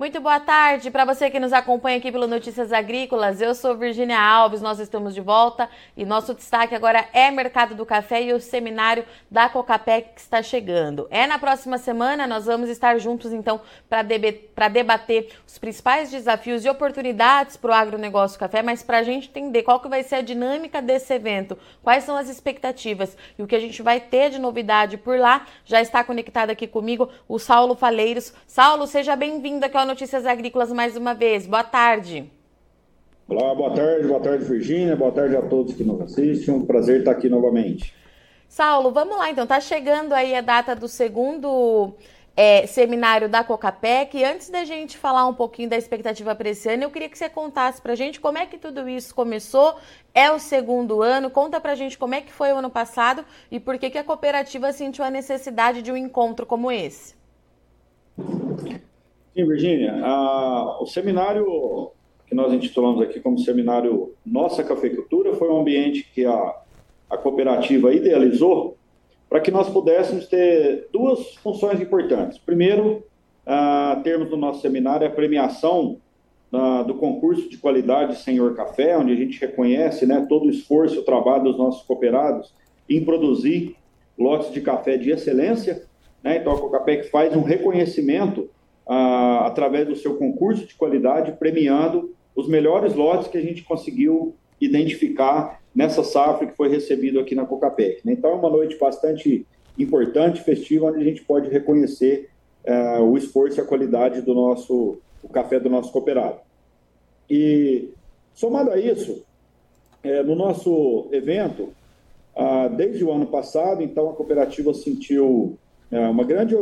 Muito boa tarde para você que nos acompanha aqui pelo Notícias Agrícolas. Eu sou Virginia Alves, nós estamos de volta e nosso destaque agora é Mercado do Café e o seminário da Cocapec que está chegando. É na próxima semana, nós vamos estar juntos então para debater os principais desafios e oportunidades para o agronegócio café, mas para a gente entender qual que vai ser a dinâmica desse evento, quais são as expectativas e o que a gente vai ter de novidade por lá, já está conectado aqui comigo o Saulo Faleiros. Saulo, seja bem-vindo aqui ao Notícias Agrícolas mais uma vez. Boa tarde. Olá, boa tarde, boa tarde, Virgínia, boa tarde a todos que nos assistem. Um prazer estar aqui novamente. Saulo, vamos lá então. Tá chegando aí a data do segundo é, seminário da Cocapec. Antes da gente falar um pouquinho da expectativa para esse ano, eu queria que você contasse para a gente como é que tudo isso começou. É o segundo ano. Conta para a gente como é que foi o ano passado e por que, que a cooperativa sentiu a necessidade de um encontro como esse. Sim, Virgínia. o seminário que nós intitulamos aqui como seminário Nossa Cafeicultura foi um ambiente que a, a cooperativa idealizou para que nós pudéssemos ter duas funções importantes. Primeiro, uh, termos no nosso seminário a premiação uh, do concurso de qualidade Senhor Café, onde a gente reconhece né, todo o esforço o trabalho dos nossos cooperados em produzir lotes de café de excelência. Né? Então, a Cocapec faz um reconhecimento ah, através do seu concurso de qualidade, premiando os melhores lotes que a gente conseguiu identificar nessa safra que foi recebido aqui na Cocapec. Né? Então, é uma noite bastante importante, festiva, onde a gente pode reconhecer ah, o esforço e a qualidade do nosso o café do nosso cooperado. E, somado a isso, é, no nosso evento, ah, desde o ano passado, então, a cooperativa sentiu é uma grande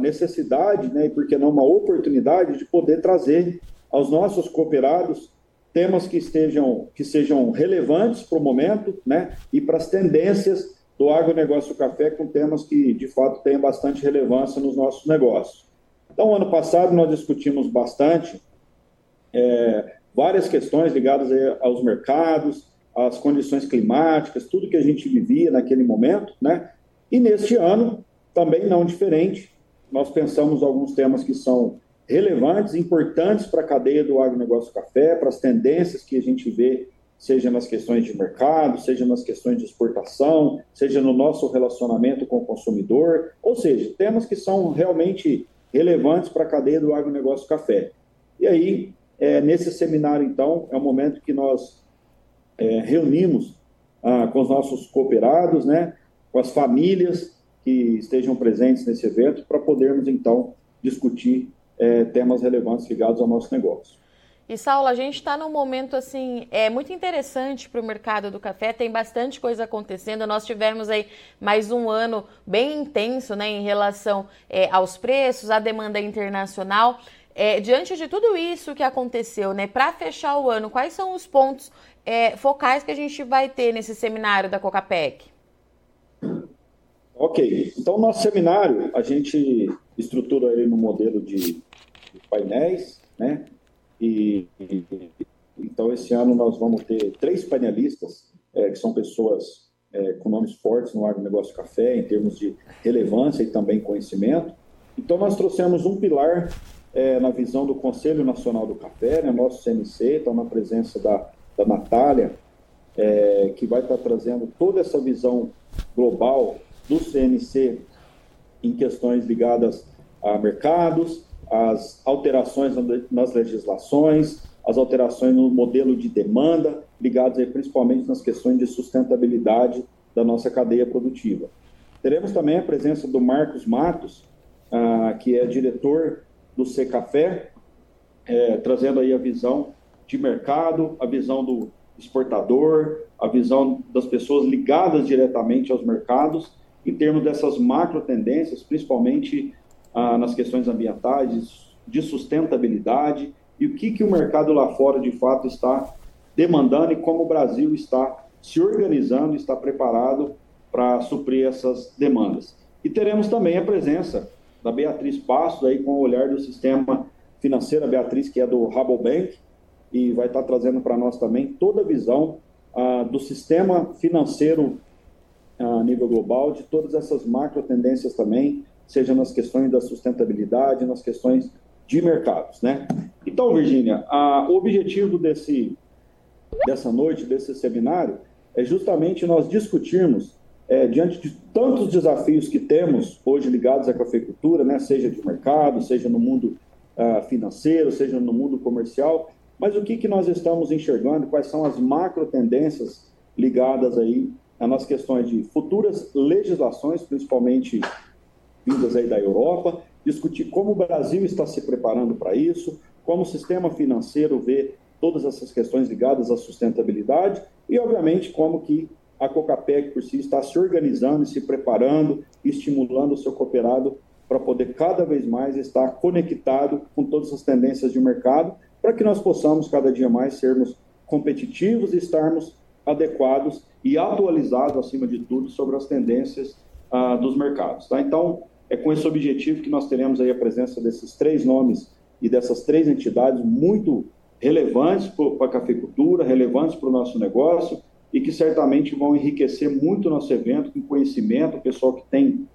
necessidade, né, e por que não uma oportunidade de poder trazer aos nossos cooperados temas que estejam que sejam relevantes para o momento, né, e para as tendências do agronegócio café com temas que de fato têm bastante relevância nos nossos negócios. Então, ano passado nós discutimos bastante é, várias questões ligadas aos mercados, às condições climáticas, tudo que a gente vivia naquele momento, né? E neste ano também não diferente. Nós pensamos alguns temas que são relevantes, importantes para a cadeia do agronegócio café, para as tendências que a gente vê, seja nas questões de mercado, seja nas questões de exportação, seja no nosso relacionamento com o consumidor, ou seja, temas que são realmente relevantes para a cadeia do agronegócio café. E aí, é, nesse seminário, então, é o momento que nós é, reunimos ah, com os nossos cooperados, né, com as famílias, que estejam presentes nesse evento para podermos, então, discutir é, temas relevantes ligados ao nosso negócio. E Saulo, a gente está num momento assim é muito interessante para o mercado do café. Tem bastante coisa acontecendo. Nós tivemos aí mais um ano bem intenso, né, em relação é, aos preços, à demanda internacional. É, diante de tudo isso que aconteceu, né, para fechar o ano, quais são os pontos é, focais que a gente vai ter nesse seminário da Cocapec? Ok, então nosso seminário a gente estrutura ele no modelo de, painéis, né? E, e, então esse ano nós vamos ter três painelistas é, que são pessoas é, com nomes fortes no agronegócio café em termos de relevância e também conhecimento. Então nós trouxemos um pilar é, na visão do Conselho Nacional do Café, né, nosso CNC, então na presença da, da Natália, é, que vai estar trazendo toda essa visão global do CNC em questões ligadas a mercados, as alterações nas legislações, as alterações no modelo de demanda, ligadas aí principalmente nas questões de sustentabilidade da nossa cadeia produtiva. Teremos também a presença do Marcos Matos, ah, que é diretor do Secafé, é, trazendo aí a visão de mercado, a visão do exportador, a visão das pessoas ligadas diretamente aos mercados em termos dessas macro tendências, principalmente ah, nas questões ambientais, de sustentabilidade e o que, que o mercado lá fora de fato está demandando e como o Brasil está se organizando, está preparado para suprir essas demandas. E teremos também a presença da Beatriz Passos aí com o olhar do sistema financeiro, a Beatriz que é do Rabobank e vai estar trazendo para nós também toda a visão ah, do sistema financeiro a nível global, de todas essas macro tendências também, seja nas questões da sustentabilidade, nas questões de mercados, né? Então, Virgínia, o objetivo desse, dessa noite, desse seminário, é justamente nós discutirmos, é, diante de tantos desafios que temos hoje ligados à cafeicultura, né, seja de mercado, seja no mundo uh, financeiro, seja no mundo comercial, mas o que, que nós estamos enxergando, quais são as macro tendências ligadas aí nas questões de futuras legislações, principalmente vindas aí da Europa, discutir como o Brasil está se preparando para isso, como o sistema financeiro vê todas essas questões ligadas à sustentabilidade e, obviamente, como que a Cocapec por si está se organizando e se preparando, estimulando o seu cooperado para poder cada vez mais estar conectado com todas as tendências de mercado, para que nós possamos cada dia mais sermos competitivos e estarmos adequados e atualizados, acima de tudo, sobre as tendências ah, dos mercados. Tá? Então, é com esse objetivo que nós teremos aí a presença desses três nomes e dessas três entidades muito relevantes para a cafeicultura, relevantes para o nosso negócio e que certamente vão enriquecer muito o nosso evento com conhecimento, o pessoal que tem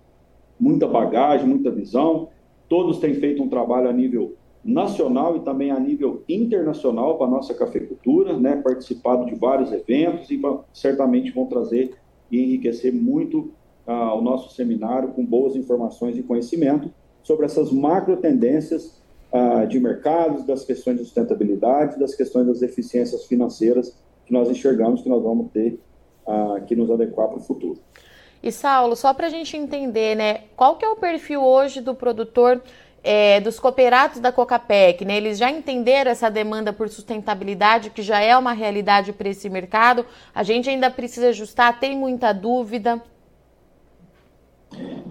muita bagagem, muita visão. Todos têm feito um trabalho a nível nacional e também a nível internacional para a nossa cafeicultura, né? participado de vários eventos e certamente vão trazer e enriquecer muito ah, o nosso seminário com boas informações e conhecimento sobre essas macro tendências ah, de mercados, das questões de sustentabilidade, das questões das eficiências financeiras que nós enxergamos que nós vamos ter ah, que nos adequar para o futuro. E Saulo, só para a gente entender, né, qual que é o perfil hoje do produtor é, dos cooperados da Cocapec, né? Eles já entenderam essa demanda por sustentabilidade, que já é uma realidade para esse mercado. A gente ainda precisa ajustar, tem muita dúvida.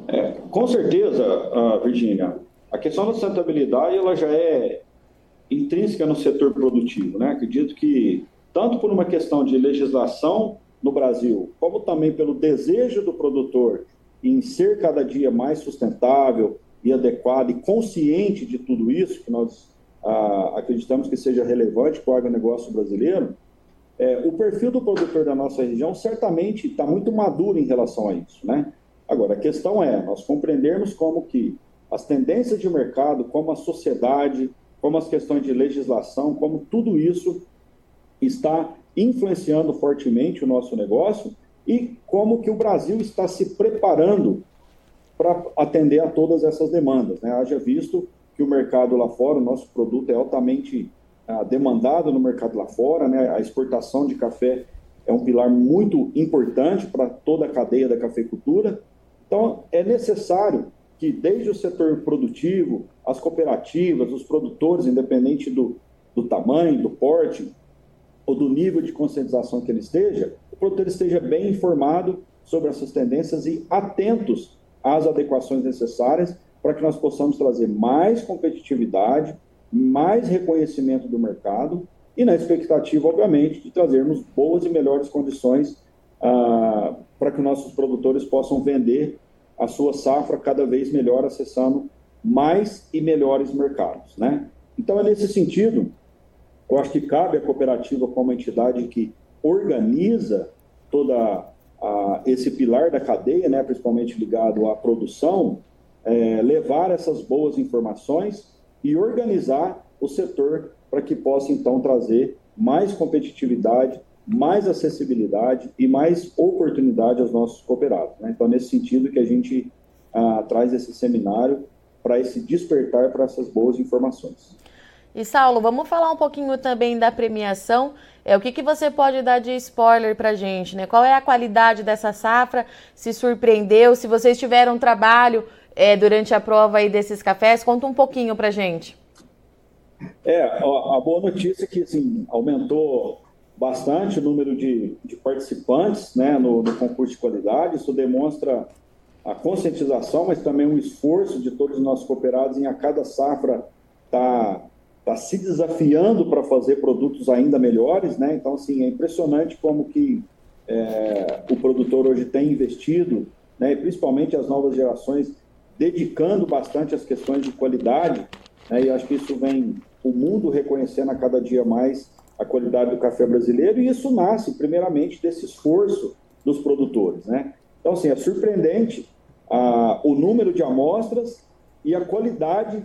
É, com certeza, uh, Virgínia, a questão da sustentabilidade ela já é intrínseca no setor produtivo. Né? Acredito que, tanto por uma questão de legislação no Brasil, como também pelo desejo do produtor em ser cada dia mais sustentável e adequado e consciente de tudo isso, que nós ah, acreditamos que seja relevante para o agronegócio brasileiro, é, o perfil do produtor da nossa região certamente está muito maduro em relação a isso. Né? Agora, a questão é nós compreendermos como que as tendências de mercado, como a sociedade, como as questões de legislação, como tudo isso está influenciando fortemente o nosso negócio e como que o Brasil está se preparando para atender a todas essas demandas. Né? Haja visto que o mercado lá fora, o nosso produto é altamente ah, demandado no mercado lá fora, né? a exportação de café é um pilar muito importante para toda a cadeia da cafeicultura. Então, é necessário que desde o setor produtivo, as cooperativas, os produtores, independente do, do tamanho, do porte ou do nível de conscientização que ele esteja, o produtor esteja bem informado sobre essas tendências e atentos às adequações necessárias para que nós possamos trazer mais competitividade, mais reconhecimento do mercado e na expectativa, obviamente, de trazermos boas e melhores condições ah, para que nossos produtores possam vender a sua safra cada vez melhor, acessando mais e melhores mercados. Né? Então, é nesse sentido, eu acho que cabe à cooperativa como entidade que organiza toda a, esse pilar da cadeia, né, principalmente ligado à produção, é, levar essas boas informações e organizar o setor para que possa então trazer mais competitividade mais acessibilidade e mais oportunidade aos nossos cooperados. Né? Então, nesse sentido que a gente ah, traz esse seminário para esse despertar para essas boas informações. E Saulo, vamos falar um pouquinho também da premiação. É o que, que você pode dar de spoiler para gente, né? Qual é a qualidade dessa safra? Se surpreendeu? Se vocês tiveram trabalho é, durante a prova aí desses cafés, conta um pouquinho para gente. É, a, a boa notícia é que assim, aumentou bastante o número de, de participantes né, no, no, concurso de qualidade. Isso demonstra a conscientização, mas também um esforço de todos os nossos cooperados em a cada safra estar tá, tá se desafiando para fazer produtos ainda melhores. Né? Então, assim, é impressionante como que é, o produtor hoje tem investido, né, principalmente as novas gerações, dedicando bastante às questões de qualidade. Né, e acho que isso vem o mundo reconhecendo a cada dia mais a qualidade do café brasileiro, e isso nasce, primeiramente, desse esforço dos produtores. Né? Então, assim, é surpreendente o número de amostras e a qualidade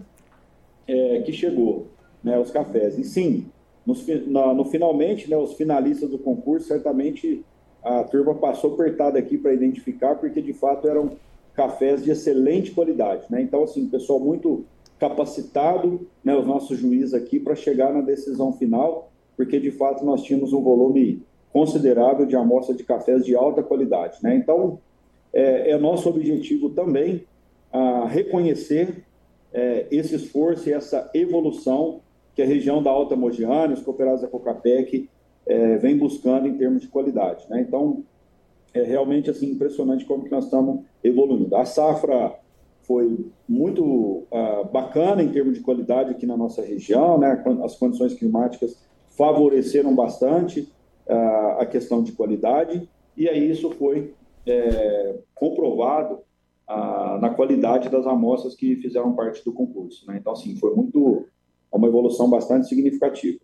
é, que chegou, né, os cafés. E sim, no, na, no finalmente, né, os finalistas do concurso, certamente a turma passou apertada aqui para identificar, porque de fato eram cafés de excelente qualidade. Né? Então, assim, pessoal muito capacitado, né, os nossos juízes aqui, para chegar na decisão final, porque de fato nós tínhamos um volume considerável de amostra de cafés de alta qualidade. Né? Então, é, é nosso objetivo também a reconhecer é, esse esforço e essa evolução que a região da Alta Mogiana, os cooperados da Cocapec, é, vem buscando em termos de qualidade. Né? Então, é realmente assim impressionante como que nós estamos evoluindo. A safra foi muito uh, bacana em termos de qualidade aqui na nossa região, né? As condições climáticas favoreceram bastante uh, a questão de qualidade e aí isso foi é, comprovado uh, na qualidade das amostras que fizeram parte do concurso. Né? Então, assim, foi muito evolução bastante significativa.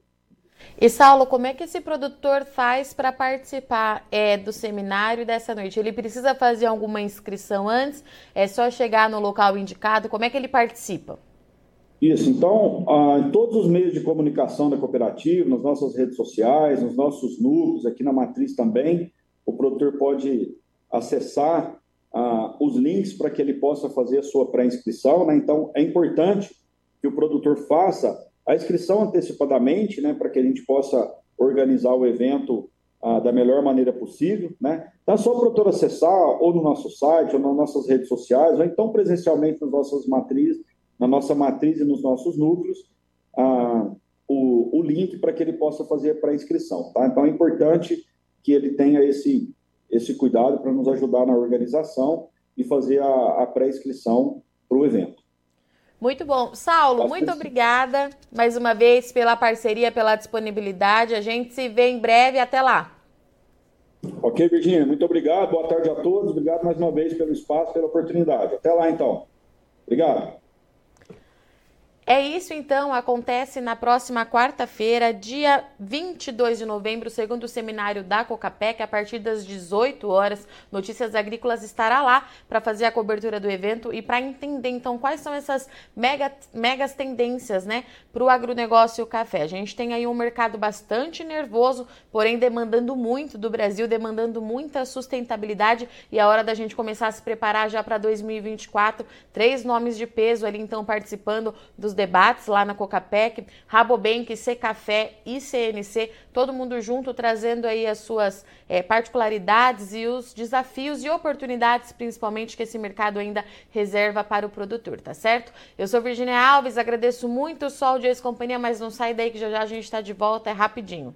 E Saulo, como é que esse produtor faz para participar é, do seminário dessa noite? Ele precisa fazer alguma inscrição antes? É só chegar no local indicado? Como é que ele participa? Isso, então, ah, em todos os meios de comunicação da cooperativa, nas nossas redes sociais, nos nossos núcleos, aqui na matriz também, o produtor pode acessar ah, os links para que ele possa fazer a sua pré-inscrição. Né? Então, é importante que o produtor faça a inscrição antecipadamente, né, para que a gente possa organizar o evento ah, da melhor maneira possível, né? Então, é só o produtor acessar ou no nosso site, ou nas nossas redes sociais, ou então presencialmente nas nossas matrizes, na nossa matriz e nos nossos núcleos, ah, o, o, link para que ele possa fazer a pré-inscrição, tá? Então, é importante que ele tenha esse, esse cuidado para nos ajudar na organização e fazer a, a pré-inscrição para o evento. Muito bom. Saulo, muito obrigada mais uma vez pela parceria, pela disponibilidade. A gente se vê em breve. Até lá. Ok, Virginia. Muito obrigado. Boa tarde a todos. Obrigado mais uma vez pelo espaço, pela oportunidade. Até lá, então. Obrigado. É isso então, acontece na próxima quarta-feira, dia 22 de novembro, segundo o seminário da Cocapec, a partir das 18 horas. Notícias Agrícolas estará lá para fazer a cobertura do evento e para entender então quais são essas mega, megas tendências, né, para o agronegócio e o café. A gente tem aí um mercado bastante nervoso, porém demandando muito do Brasil, demandando muita sustentabilidade e é hora da gente começar a se preparar já para 2024. Três nomes de peso ali então participando dos debates lá na Cocapec, Rabobank, Secafé e CNC, todo mundo junto trazendo aí as suas é, particularidades e os desafios e oportunidades, principalmente, que esse mercado ainda reserva para o produtor, tá certo? Eu sou Virginia Alves, agradeço muito o Sol de ex-companhia, mas não sai daí que já já a gente está de volta, é rapidinho.